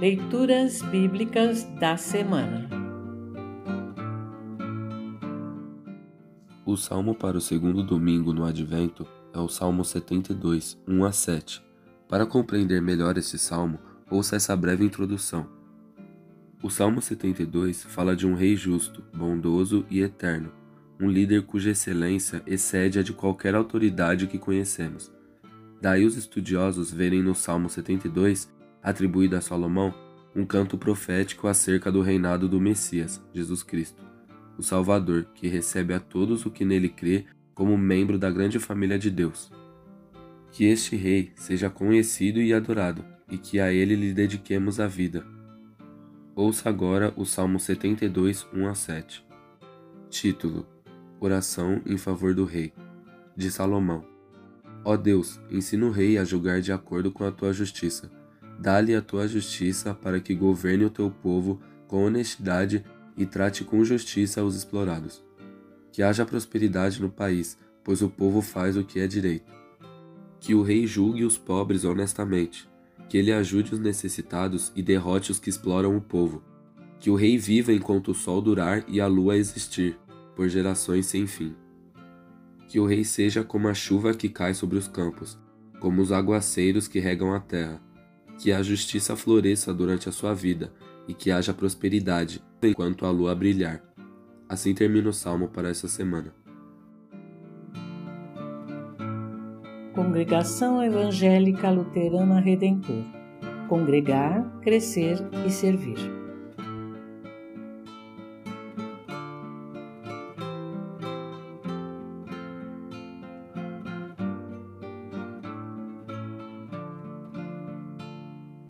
Leituras Bíblicas da Semana O salmo para o segundo domingo no Advento é o Salmo 72, 1 a 7. Para compreender melhor esse salmo, ouça essa breve introdução. O Salmo 72 fala de um rei justo, bondoso e eterno, um líder cuja excelência excede a de qualquer autoridade que conhecemos. Daí os estudiosos verem no Salmo 72, atribuído a Salomão, um canto profético acerca do reinado do Messias, Jesus Cristo, o Salvador, que recebe a todos o que nele crê como membro da grande família de Deus. Que este rei seja conhecido e adorado, e que a ele lhe dediquemos a vida. Ouça agora o Salmo 72, 1 a 7. Título: Oração em favor do rei, de Salomão. Ó Deus, ensina o rei a julgar de acordo com a tua justiça. Dá-lhe a tua justiça para que governe o teu povo com honestidade e trate com justiça os explorados. Que haja prosperidade no país, pois o povo faz o que é direito. Que o rei julgue os pobres honestamente, que ele ajude os necessitados e derrote os que exploram o povo. Que o rei viva enquanto o sol durar e a lua existir, por gerações sem fim. Que o rei seja como a chuva que cai sobre os campos, como os aguaceiros que regam a terra. Que a justiça floresça durante a sua vida e que haja prosperidade enquanto a lua brilhar. Assim termina o salmo para essa semana. Congregação Evangélica Luterana Redentor Congregar, Crescer e Servir.